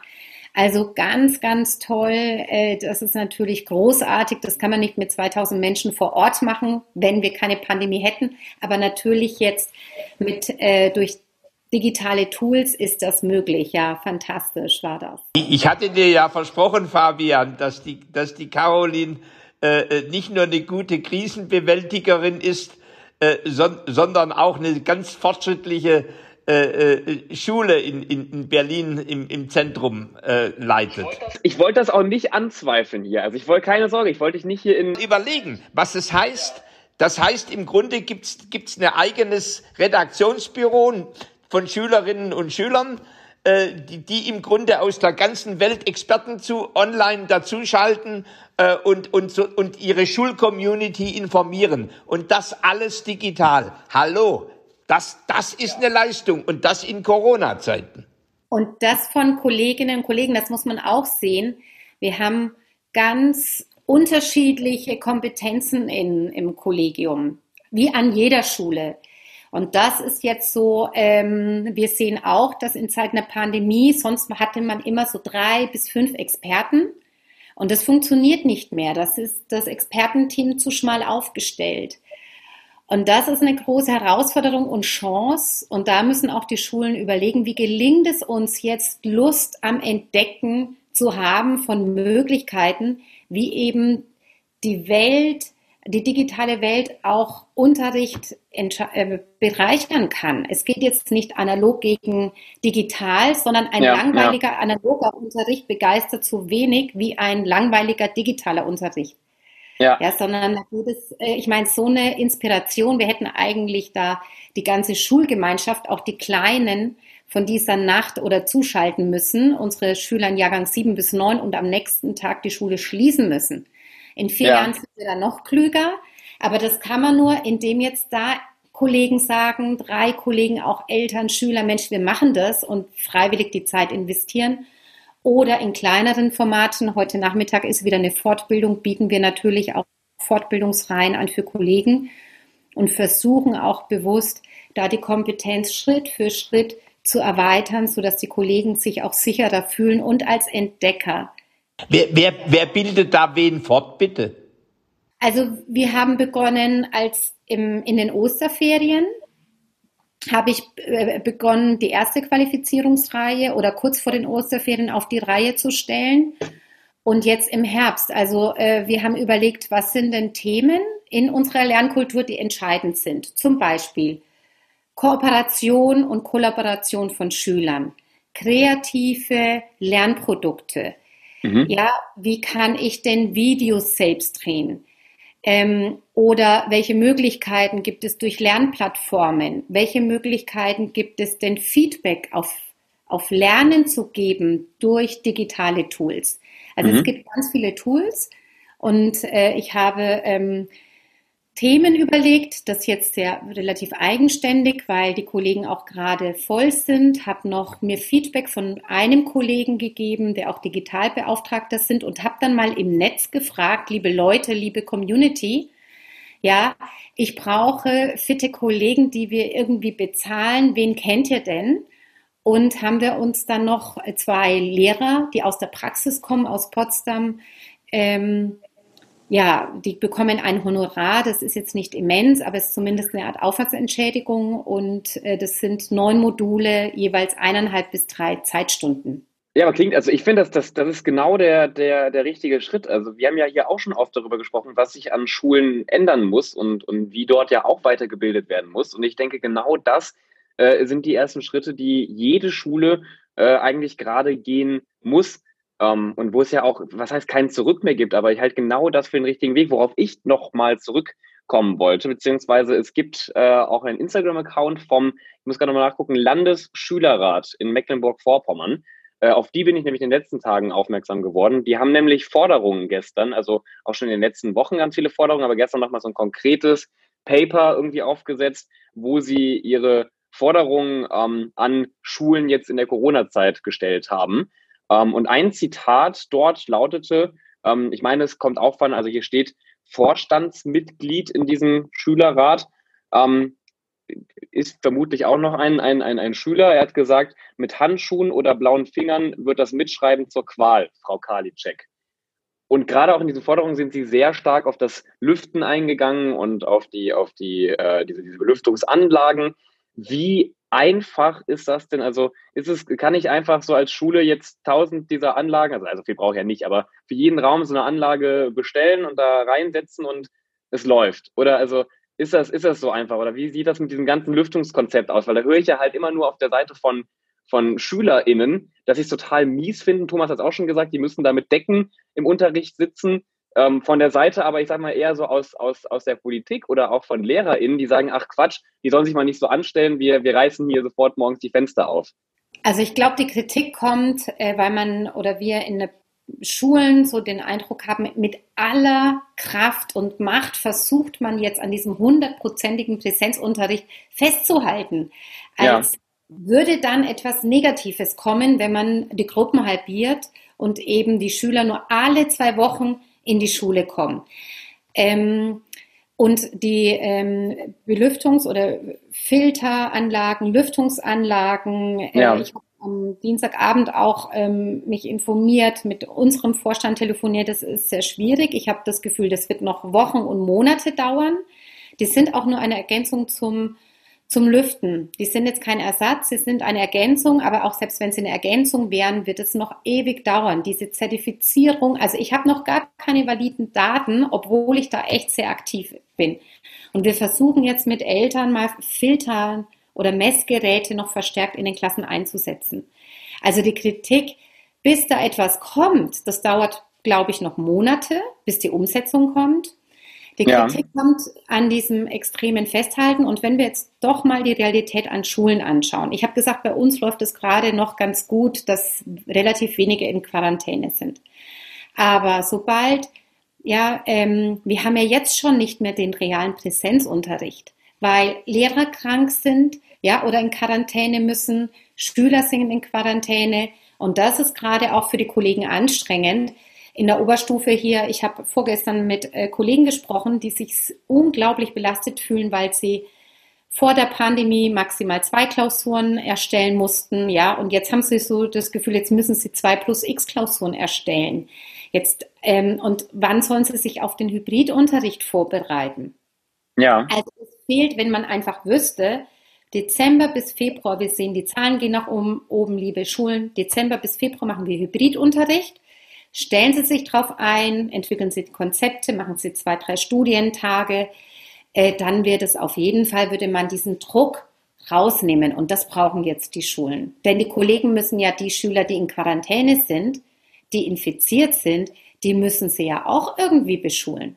Also ganz, ganz toll. Äh, das ist natürlich großartig. Das kann man nicht mit 2000 Menschen vor Ort machen, wenn wir keine Pandemie hätten. Aber natürlich jetzt mit äh, durch digitale Tools ist das möglich. Ja, fantastisch war das. Ich hatte dir ja versprochen, Fabian, dass die, dass die Caroline äh, nicht nur eine gute Krisenbewältigerin ist, son, sondern auch eine ganz fortschrittliche äh, äh, Schule in, in, in Berlin im, im Zentrum äh, leitet. Ich wollte das auch nicht anzweifeln hier. Also ich wollte keine Sorge, ich wollte dich nicht hier in. Überlegen, was es heißt. Das heißt, im Grunde gibt's gibt's ein eigenes Redaktionsbüro von Schülerinnen und Schülern, äh, die, die im Grunde aus der ganzen Welt Experten zu online dazuschalten äh, und, und, so, und ihre Schulcommunity informieren. Und das alles digital. Hallo, das, das ist eine Leistung und das in Corona-Zeiten. Und das von Kolleginnen und Kollegen, das muss man auch sehen. Wir haben ganz unterschiedliche Kompetenzen in, im Kollegium, wie an jeder Schule. Und das ist jetzt so, ähm, wir sehen auch, dass in Zeiten der Pandemie, sonst hatte man immer so drei bis fünf Experten. Und das funktioniert nicht mehr. Das ist das Expertenteam zu schmal aufgestellt. Und das ist eine große Herausforderung und Chance. Und da müssen auch die Schulen überlegen, wie gelingt es uns jetzt, Lust am Entdecken zu haben von Möglichkeiten, wie eben die Welt, die digitale Welt auch Unterricht äh, bereichern kann. Es geht jetzt nicht analog gegen digital, sondern ein ja, langweiliger ja. analoger Unterricht begeistert so wenig wie ein langweiliger digitaler Unterricht. Ja. ja, sondern da äh, ich meine, so eine Inspiration, wir hätten eigentlich da die ganze Schulgemeinschaft, auch die Kleinen, von dieser Nacht oder zuschalten müssen, unsere Schüler in Jahrgang 7 bis 9 und am nächsten Tag die Schule schließen müssen. In vier ja. Jahren sind wir dann noch klüger, aber das kann man nur, indem jetzt da Kollegen sagen, drei Kollegen, auch Eltern, Schüler, Mensch, wir machen das und freiwillig die Zeit investieren oder in kleineren Formaten. Heute Nachmittag ist wieder eine Fortbildung, bieten wir natürlich auch Fortbildungsreihen an für Kollegen und versuchen auch bewusst, da die Kompetenz Schritt für Schritt zu erweitern, sodass die Kollegen sich auch sicherer fühlen und als Entdecker. Wer, wer, wer bildet da wen fort, bitte? Also wir haben begonnen als im, in den Osterferien habe ich äh, begonnen, die erste Qualifizierungsreihe oder kurz vor den Osterferien auf die Reihe zu stellen. Und jetzt im Herbst, also äh, wir haben überlegt, was sind denn Themen in unserer Lernkultur, die entscheidend sind. Zum Beispiel Kooperation und Kollaboration von Schülern, kreative Lernprodukte. Mhm. Ja, wie kann ich denn Videos selbst drehen? Ähm, oder welche Möglichkeiten gibt es durch Lernplattformen? Welche Möglichkeiten gibt es denn Feedback auf, auf Lernen zu geben durch digitale Tools? Also mhm. es gibt ganz viele Tools und äh, ich habe ähm, Themen überlegt, das jetzt sehr relativ eigenständig, weil die Kollegen auch gerade voll sind, habe noch mir Feedback von einem Kollegen gegeben, der auch Digitalbeauftragter sind und habe dann mal im Netz gefragt, liebe Leute, liebe Community, ja, ich brauche fitte Kollegen, die wir irgendwie bezahlen. Wen kennt ihr denn? Und haben wir uns dann noch zwei Lehrer, die aus der Praxis kommen, aus Potsdam, ähm, ja, die bekommen ein Honorar, das ist jetzt nicht immens, aber es ist zumindest eine Art Aufwandsentschädigung und äh, das sind neun Module, jeweils eineinhalb bis drei Zeitstunden. Ja, aber klingt, also ich finde, das, das, das ist genau der, der, der richtige Schritt. Also wir haben ja hier auch schon oft darüber gesprochen, was sich an Schulen ändern muss und, und wie dort ja auch weitergebildet werden muss. Und ich denke, genau das äh, sind die ersten Schritte, die jede Schule äh, eigentlich gerade gehen muss, ähm, und wo es ja auch, was heißt, kein Zurück mehr gibt, aber ich halt genau das für den richtigen Weg, worauf ich nochmal zurückkommen wollte, beziehungsweise es gibt äh, auch einen Instagram-Account vom, ich muss gerade mal nachgucken, Landesschülerrat in Mecklenburg-Vorpommern. Äh, auf die bin ich nämlich in den letzten Tagen aufmerksam geworden. Die haben nämlich Forderungen gestern, also auch schon in den letzten Wochen ganz viele Forderungen, aber gestern nochmal so ein konkretes Paper irgendwie aufgesetzt, wo sie ihre Forderungen ähm, an Schulen jetzt in der Corona-Zeit gestellt haben. Ähm, und ein Zitat dort lautete, ähm, ich meine, es kommt auch von, also hier steht Vorstandsmitglied in diesem Schülerrat. Ähm, ist vermutlich auch noch ein, ein, ein, ein Schüler. Er hat gesagt, mit Handschuhen oder blauen Fingern wird das Mitschreiben zur Qual, Frau Karliczek. Und gerade auch in diesen Forderungen sind sie sehr stark auf das Lüften eingegangen und auf die, auf die, äh, diese, diese Belüftungsanlagen. Wie einfach ist das denn? Also ist es, kann ich einfach so als Schule jetzt tausend dieser Anlagen, also, also viel brauche ich ja nicht, aber für jeden Raum so eine Anlage bestellen und da reinsetzen und es läuft? Oder also ist das, ist das so einfach? Oder wie sieht das mit diesem ganzen Lüftungskonzept aus? Weil da höre ich ja halt immer nur auf der Seite von, von SchülerInnen, dass sie es total mies finden. Thomas hat es auch schon gesagt, die müssen da mit Decken im Unterricht sitzen. Ähm, von der Seite aber, ich sag mal, eher so aus, aus, aus der Politik oder auch von LehrerInnen, die sagen, ach Quatsch, die sollen sich mal nicht so anstellen, wir, wir reißen hier sofort morgens die Fenster auf. Also ich glaube, die Kritik kommt, äh, weil man oder wir in der Schulen so den Eindruck haben, mit aller Kraft und Macht versucht man jetzt an diesem hundertprozentigen Präsenzunterricht festzuhalten. Als ja. würde dann etwas Negatives kommen, wenn man die Gruppen halbiert und eben die Schüler nur alle zwei Wochen in die Schule kommen. Ähm, und die ähm, Belüftungs- oder Filteranlagen, Lüftungsanlagen, äh, ja. ich habe am Dienstagabend auch ähm, mich informiert, mit unserem Vorstand telefoniert. Das ist sehr schwierig. Ich habe das Gefühl, das wird noch Wochen und Monate dauern. Die sind auch nur eine Ergänzung zum zum Lüften. Die sind jetzt kein Ersatz, sie sind eine Ergänzung, aber auch selbst wenn sie eine Ergänzung wären, wird es noch ewig dauern. Diese Zertifizierung, also ich habe noch gar keine validen Daten, obwohl ich da echt sehr aktiv bin. Und wir versuchen jetzt mit Eltern mal Filtern oder Messgeräte noch verstärkt in den Klassen einzusetzen. Also die Kritik, bis da etwas kommt, das dauert, glaube ich, noch Monate, bis die Umsetzung kommt. Die Kritik ja. kommt an diesem extremen Festhalten. Und wenn wir jetzt doch mal die Realität an Schulen anschauen. Ich habe gesagt, bei uns läuft es gerade noch ganz gut, dass relativ wenige in Quarantäne sind. Aber sobald, ja, ähm, wir haben ja jetzt schon nicht mehr den realen Präsenzunterricht, weil Lehrer krank sind, ja, oder in Quarantäne müssen, Schüler sind in Quarantäne. Und das ist gerade auch für die Kollegen anstrengend, in der Oberstufe hier, ich habe vorgestern mit äh, Kollegen gesprochen, die sich unglaublich belastet fühlen, weil sie vor der Pandemie maximal zwei Klausuren erstellen mussten, ja, und jetzt haben sie so das Gefühl, jetzt müssen sie zwei plus X Klausuren erstellen. Jetzt ähm, und wann sollen sie sich auf den Hybridunterricht vorbereiten? Ja. Also es fehlt, wenn man einfach wüsste, Dezember bis Februar, wir sehen, die Zahlen gehen nach oben, oben, liebe Schulen. Dezember bis Februar machen wir Hybridunterricht. Stellen Sie sich darauf ein, entwickeln Sie Konzepte, machen Sie zwei, drei Studientage. Äh, dann wird es auf jeden Fall, würde man diesen Druck rausnehmen. Und das brauchen jetzt die Schulen. Denn die Kollegen müssen ja die Schüler, die in Quarantäne sind, die infiziert sind, die müssen sie ja auch irgendwie beschulen.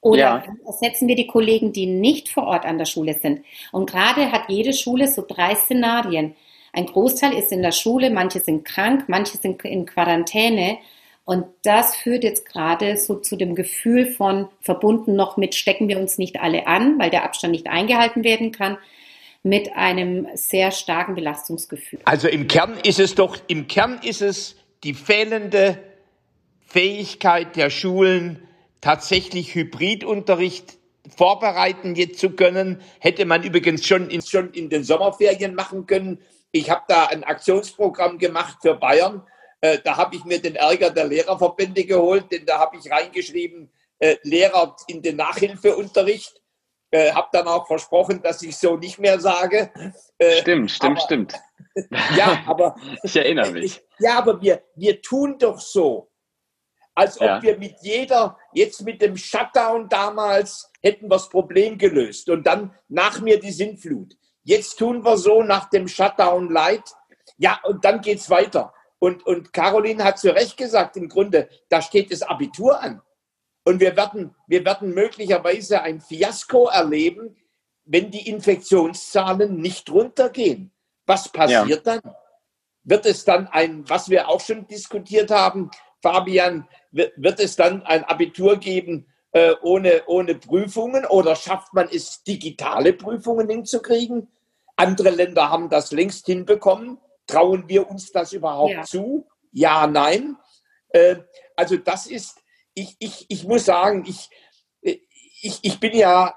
Oder ja. ersetzen wir die Kollegen, die nicht vor Ort an der Schule sind. Und gerade hat jede Schule so drei Szenarien. Ein Großteil ist in der Schule, manche sind krank, manche sind in Quarantäne. Und das führt jetzt gerade so zu dem Gefühl von verbunden noch mit stecken wir uns nicht alle an, weil der Abstand nicht eingehalten werden kann, mit einem sehr starken Belastungsgefühl. Also im Kern ist es doch, im Kern ist es die fehlende Fähigkeit der Schulen, tatsächlich Hybridunterricht vorbereiten jetzt zu können. Hätte man übrigens schon in, schon in den Sommerferien machen können. Ich habe da ein Aktionsprogramm gemacht für Bayern äh, da habe ich mir den Ärger der Lehrerverbände geholt, denn da habe ich reingeschrieben, äh, Lehrer in den Nachhilfeunterricht. Äh, habe dann auch versprochen, dass ich so nicht mehr sage. Äh, stimmt, stimmt, aber, stimmt. ja, aber ich erinnere mich. Ja, aber wir, wir tun doch so, als ob ja. wir mit jeder, jetzt mit dem Shutdown damals, hätten wir das Problem gelöst und dann nach mir die Sintflut. Jetzt tun wir so nach dem Shutdown Light. Ja, und dann geht's weiter. Und, und Caroline hat zu Recht gesagt, im Grunde, da steht das Abitur an. Und wir werden, wir werden möglicherweise ein Fiasko erleben, wenn die Infektionszahlen nicht runtergehen. Was passiert ja. dann? Wird es dann ein, was wir auch schon diskutiert haben, Fabian, wird, wird es dann ein Abitur geben äh, ohne, ohne Prüfungen oder schafft man es, digitale Prüfungen hinzukriegen? Andere Länder haben das längst hinbekommen. Trauen wir uns das überhaupt ja. zu? Ja, nein. Äh, also das ist, ich, ich, ich muss sagen, ich, ich, ich bin ja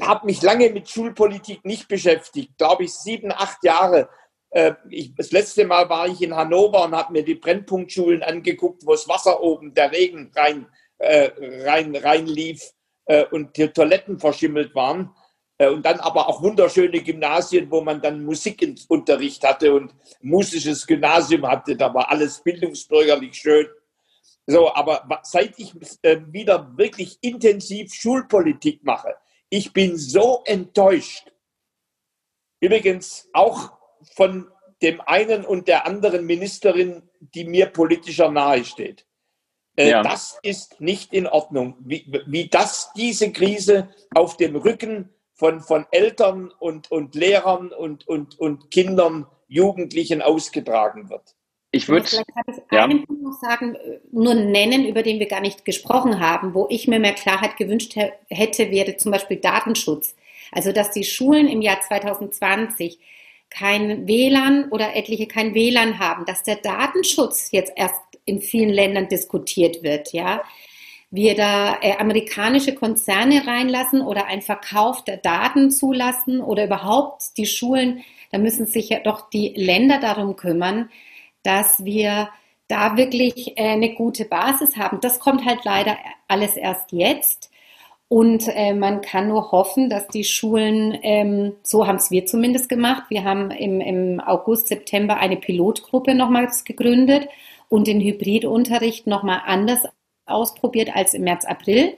habe mich lange mit Schulpolitik nicht beschäftigt, glaube ich sieben, acht Jahre. Äh, ich, das letzte Mal war ich in Hannover und habe mir die Brennpunktschulen angeguckt, wo das Wasser oben, der Regen rein, äh, rein, rein lief äh, und die Toiletten verschimmelt waren. Äh, und dann aber auch wunderschöne Gymnasien, wo man dann Musikunterricht hatte und musisches Gymnasium hatte. Da war alles bildungsbürgerlich schön. So, aber seit ich äh, wieder wirklich intensiv Schulpolitik mache, ich bin so enttäuscht. Übrigens auch von dem einen und der anderen Ministerin, die mir politischer nahe steht. Äh, ja. Das ist nicht in Ordnung, wie, wie das diese Krise auf dem Rücken von, von Eltern und, und Lehrern und, und, und Kindern, Jugendlichen ausgetragen wird. Ich würde vielleicht kann ich ja. einen Punkt noch sagen, nur nennen, über den wir gar nicht gesprochen haben, wo ich mir mehr Klarheit gewünscht hätte, wäre zum Beispiel Datenschutz. Also dass die Schulen im Jahr 2020 kein WLAN oder etliche kein WLAN haben, dass der Datenschutz jetzt erst in vielen Ländern diskutiert wird, ja. Wir da äh, amerikanische Konzerne reinlassen oder ein Verkauf der Daten zulassen oder überhaupt die Schulen, da müssen sich ja doch die Länder darum kümmern, dass wir da wirklich äh, eine gute Basis haben. Das kommt halt leider alles erst jetzt. Und äh, man kann nur hoffen, dass die Schulen, ähm, so haben es wir zumindest gemacht, wir haben im, im August, September eine Pilotgruppe nochmals gegründet und den Hybridunterricht nochmal anders ausprobiert als im März, April.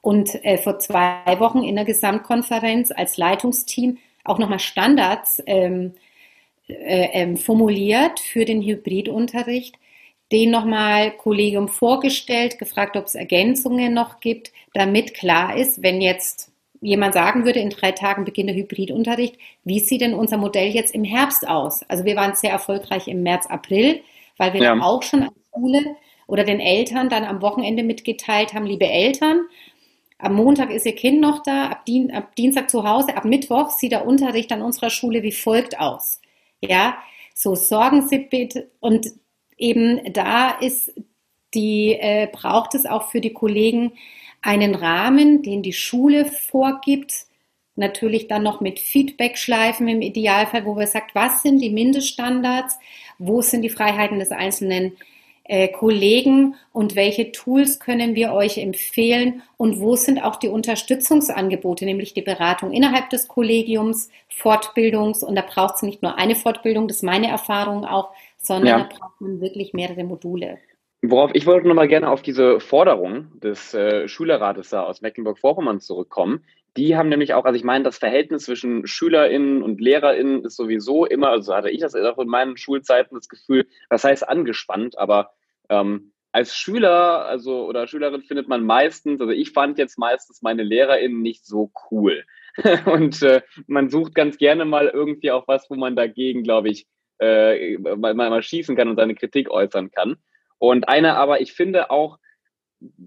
Und äh, vor zwei Wochen in der Gesamtkonferenz als Leitungsteam auch nochmal Standards ähm, äh, ähm, formuliert für den Hybridunterricht, den nochmal Kollegium vorgestellt, gefragt, ob es Ergänzungen noch gibt, damit klar ist, wenn jetzt jemand sagen würde, in drei Tagen beginnt der Hybridunterricht, wie sieht denn unser Modell jetzt im Herbst aus? Also wir waren sehr erfolgreich im März, April, weil wir ja. auch schon an Schule oder den Eltern dann am Wochenende mitgeteilt haben, liebe Eltern, am Montag ist Ihr Kind noch da, ab, Dien ab Dienstag zu Hause, ab Mittwoch sieht der Unterricht an unserer Schule wie folgt aus. Ja, so sorgen Sie bitte. Und eben da ist die, äh, braucht es auch für die Kollegen einen Rahmen, den die Schule vorgibt. Natürlich dann noch mit Feedback-Schleifen im Idealfall, wo wir sagt, was sind die Mindeststandards, wo sind die Freiheiten des einzelnen äh, Kollegen und welche Tools können wir euch empfehlen und wo sind auch die Unterstützungsangebote, nämlich die Beratung innerhalb des Kollegiums, Fortbildungs und da braucht es nicht nur eine Fortbildung, das ist meine Erfahrung auch, sondern ja. da braucht man wirklich mehrere Module. Worauf ich wollte nochmal gerne auf diese Forderung des äh, Schülerrates da aus Mecklenburg-Vorpommern zurückkommen. Die haben nämlich auch, also ich meine, das Verhältnis zwischen SchülerInnen und LehrerInnen ist sowieso immer, also hatte ich das auch in meinen Schulzeiten das Gefühl, das heißt angespannt, aber ähm, als Schüler, also oder Schülerin findet man meistens, also ich fand jetzt meistens meine LehrerInnen nicht so cool. und äh, man sucht ganz gerne mal irgendwie auch was, wo man dagegen, glaube ich, äh, mal, mal schießen kann und seine Kritik äußern kann. Und eine aber, ich finde auch,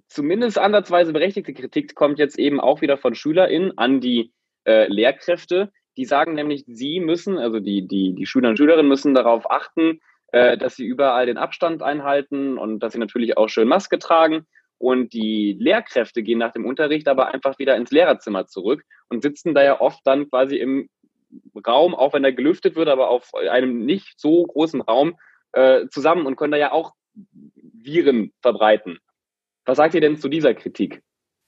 zumindest ansatzweise berechtigte Kritik kommt jetzt eben auch wieder von SchülerInnen an die äh, Lehrkräfte. Die sagen nämlich, sie müssen, also die, die, die Schüler und Schülerinnen müssen darauf achten, äh, dass sie überall den Abstand einhalten und dass sie natürlich auch schön Maske tragen. Und die Lehrkräfte gehen nach dem Unterricht aber einfach wieder ins Lehrerzimmer zurück und sitzen da ja oft dann quasi im Raum, auch wenn er gelüftet wird, aber auf einem nicht so großen Raum äh, zusammen und können da ja auch Viren verbreiten. Was sagt ihr denn zu dieser Kritik?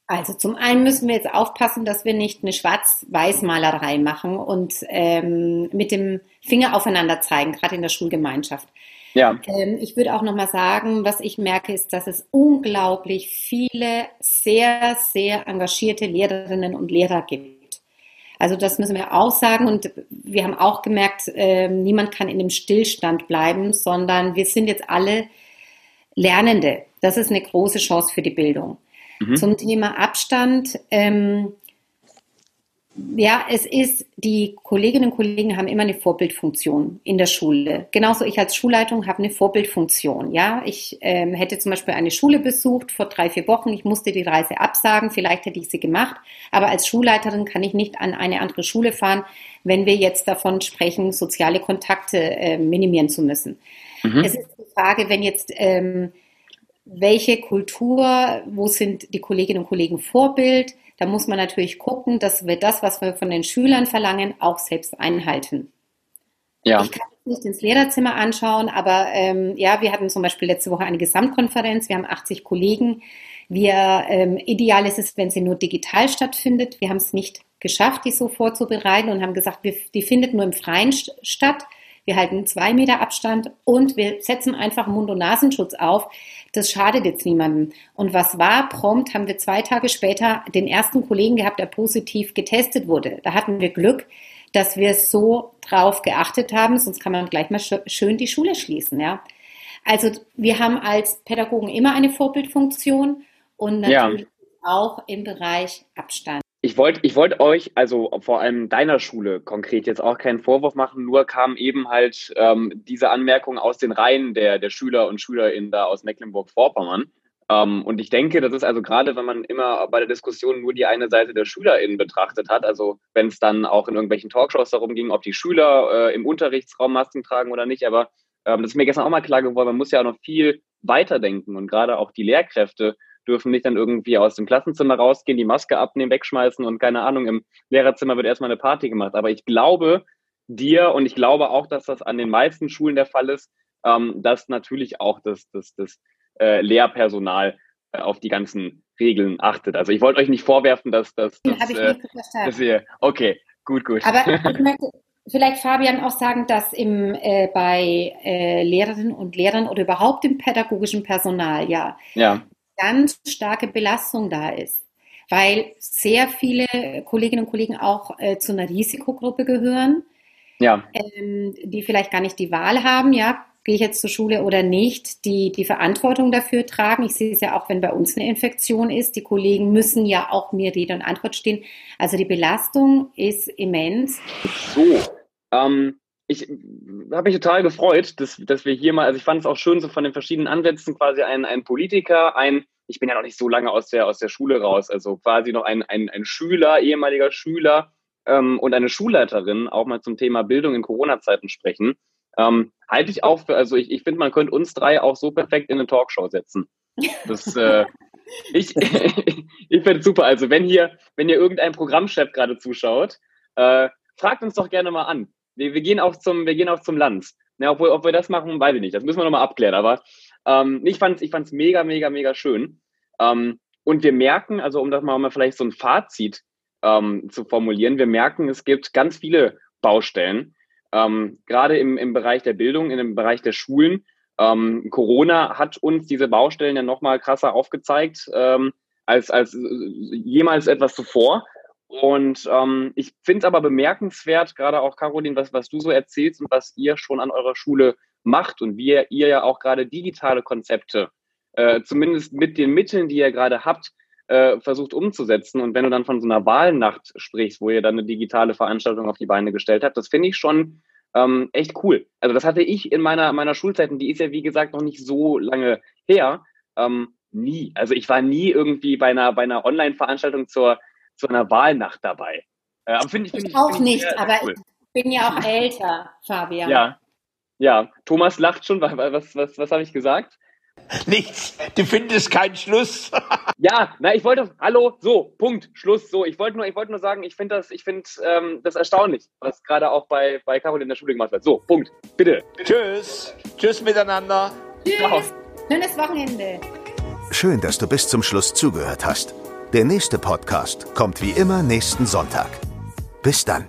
Also zum einen müssen wir jetzt aufpassen, dass wir nicht eine Schwarz-Weiß-Malerei machen und ähm, mit dem Finger aufeinander zeigen, gerade in der Schulgemeinschaft. Ja. Ähm, ich würde auch nochmal sagen, was ich merke, ist, dass es unglaublich viele sehr, sehr engagierte Lehrerinnen und Lehrer gibt. Also das müssen wir auch sagen und wir haben auch gemerkt, äh, niemand kann in dem Stillstand bleiben, sondern wir sind jetzt alle Lernende. Das ist eine große Chance für die Bildung. Mhm. Zum Thema Abstand. Ähm, ja, es ist, die Kolleginnen und Kollegen haben immer eine Vorbildfunktion in der Schule. Genauso ich als Schulleitung habe eine Vorbildfunktion. Ja, ich ähm, hätte zum Beispiel eine Schule besucht vor drei, vier Wochen. Ich musste die Reise absagen. Vielleicht hätte ich sie gemacht. Aber als Schulleiterin kann ich nicht an eine andere Schule fahren, wenn wir jetzt davon sprechen, soziale Kontakte äh, minimieren zu müssen. Mhm. Es ist die Frage, wenn jetzt ähm, welche Kultur, wo sind die Kolleginnen und Kollegen Vorbild, Da muss man natürlich gucken, dass wir das, was wir von den Schülern verlangen, auch selbst einhalten. Ja. Ich kann nicht ins Lehrerzimmer anschauen, aber ähm, ja, wir hatten zum Beispiel letzte Woche eine Gesamtkonferenz. Wir haben 80 Kollegen. Wir, ähm, ideal ist es, wenn sie nur digital stattfindet. Wir haben es nicht geschafft, die so vorzubereiten und haben gesagt, wir, die findet nur im Freien statt. Wir halten zwei Meter Abstand und wir setzen einfach Mund- und Nasenschutz auf. Das schadet jetzt niemandem. Und was war? Prompt haben wir zwei Tage später den ersten Kollegen gehabt, der positiv getestet wurde. Da hatten wir Glück, dass wir so drauf geachtet haben, sonst kann man gleich mal schön die Schule schließen, ja. Also wir haben als Pädagogen immer eine Vorbildfunktion und natürlich ja. auch im Bereich Abstand. Ich wollte ich wollt euch, also vor allem deiner Schule konkret jetzt auch keinen Vorwurf machen, nur kam eben halt ähm, diese Anmerkung aus den Reihen der, der Schüler und Schülerinnen da aus Mecklenburg-Vorpommern. Ähm, und ich denke, das ist also gerade, wenn man immer bei der Diskussion nur die eine Seite der SchülerInnen betrachtet hat, also wenn es dann auch in irgendwelchen Talkshows darum ging, ob die Schüler äh, im Unterrichtsraum Masken tragen oder nicht, aber ähm, das ist mir gestern auch mal klar geworden, man muss ja auch noch viel weiterdenken und gerade auch die Lehrkräfte dürfen nicht dann irgendwie aus dem Klassenzimmer rausgehen, die Maske abnehmen, wegschmeißen und keine Ahnung, im Lehrerzimmer wird erstmal eine Party gemacht. Aber ich glaube dir und ich glaube auch, dass das an den meisten Schulen der Fall ist, ähm, dass natürlich auch das, das, das äh, Lehrpersonal äh, auf die ganzen Regeln achtet. Also ich wollte euch nicht vorwerfen, dass, dass, dass, äh, dass ihr, okay, gut, gut. Aber ich möchte vielleicht Fabian auch sagen, dass im, äh, bei äh, Lehrerinnen und Lehrern oder überhaupt im pädagogischen Personal ja, ja ganz starke Belastung da ist, weil sehr viele Kolleginnen und Kollegen auch äh, zu einer Risikogruppe gehören, ja. ähm, die vielleicht gar nicht die Wahl haben, ja, gehe ich jetzt zur Schule oder nicht, die die Verantwortung dafür tragen. Ich sehe es ja auch, wenn bei uns eine Infektion ist. Die Kollegen müssen ja auch mir Rede und Antwort stehen. Also die Belastung ist immens. So, ähm, ich habe mich total gefreut, dass, dass wir hier mal, also ich fand es auch schön, so von den verschiedenen Ansätzen quasi ein, ein Politiker, ein, ich bin ja noch nicht so lange aus der, aus der Schule raus, also quasi noch ein, ein, ein Schüler, ehemaliger Schüler ähm, und eine Schulleiterin auch mal zum Thema Bildung in Corona-Zeiten sprechen. Ähm, halte ich auch für, also ich, ich finde, man könnte uns drei auch so perfekt in eine Talkshow setzen. Das, äh, ich ich finde es super. Also wenn hier, wenn hier irgendein Programmchef gerade zuschaut, äh, fragt uns doch gerne mal an. Wir, wir, gehen auch zum, wir gehen auch zum Lanz. Ja, obwohl, ob wir das machen, weiß ich nicht. Das müssen wir nochmal abklären. Aber ähm, ich fand es ich fand's mega, mega, mega schön. Ähm, und wir merken, also um das mal, mal vielleicht so ein Fazit ähm, zu formulieren, wir merken, es gibt ganz viele Baustellen, ähm, gerade im, im Bereich der Bildung, in dem Bereich der Schulen. Ähm, Corona hat uns diese Baustellen ja nochmal krasser aufgezeigt ähm, als, als jemals etwas zuvor. Und ähm, ich finde es aber bemerkenswert, gerade auch Caroline, was, was du so erzählst und was ihr schon an eurer Schule macht und wie ihr ja auch gerade digitale Konzepte, äh, zumindest mit den Mitteln, die ihr gerade habt, äh, versucht umzusetzen. Und wenn du dann von so einer Wahlnacht sprichst, wo ihr dann eine digitale Veranstaltung auf die Beine gestellt habt, das finde ich schon ähm, echt cool. Also das hatte ich in meiner, meiner Schulzeit, und die ist ja wie gesagt noch nicht so lange her, ähm, nie. Also ich war nie irgendwie bei einer, bei einer Online-Veranstaltung zur zu einer Wahlnacht dabei. Äh, find ich, find ich auch find nicht, sehr, aber cool. ich bin ja auch älter, Fabian. Ja, ja. Thomas lacht schon. Was, was, was, was habe ich gesagt? Nichts. Du findest keinen Schluss. ja, na, ich wollte, hallo, so, Punkt, Schluss, so. Ich wollte nur, ich wollte nur sagen, ich finde das, ich finde ähm, das erstaunlich, was gerade auch bei, bei Carol in der Schule gemacht wird. So, Punkt, bitte. Tschüss. Tschüss miteinander. Tschüss. Schönes Wochenende. Schön, dass du bis zum Schluss zugehört hast. Der nächste Podcast kommt wie immer nächsten Sonntag. Bis dann.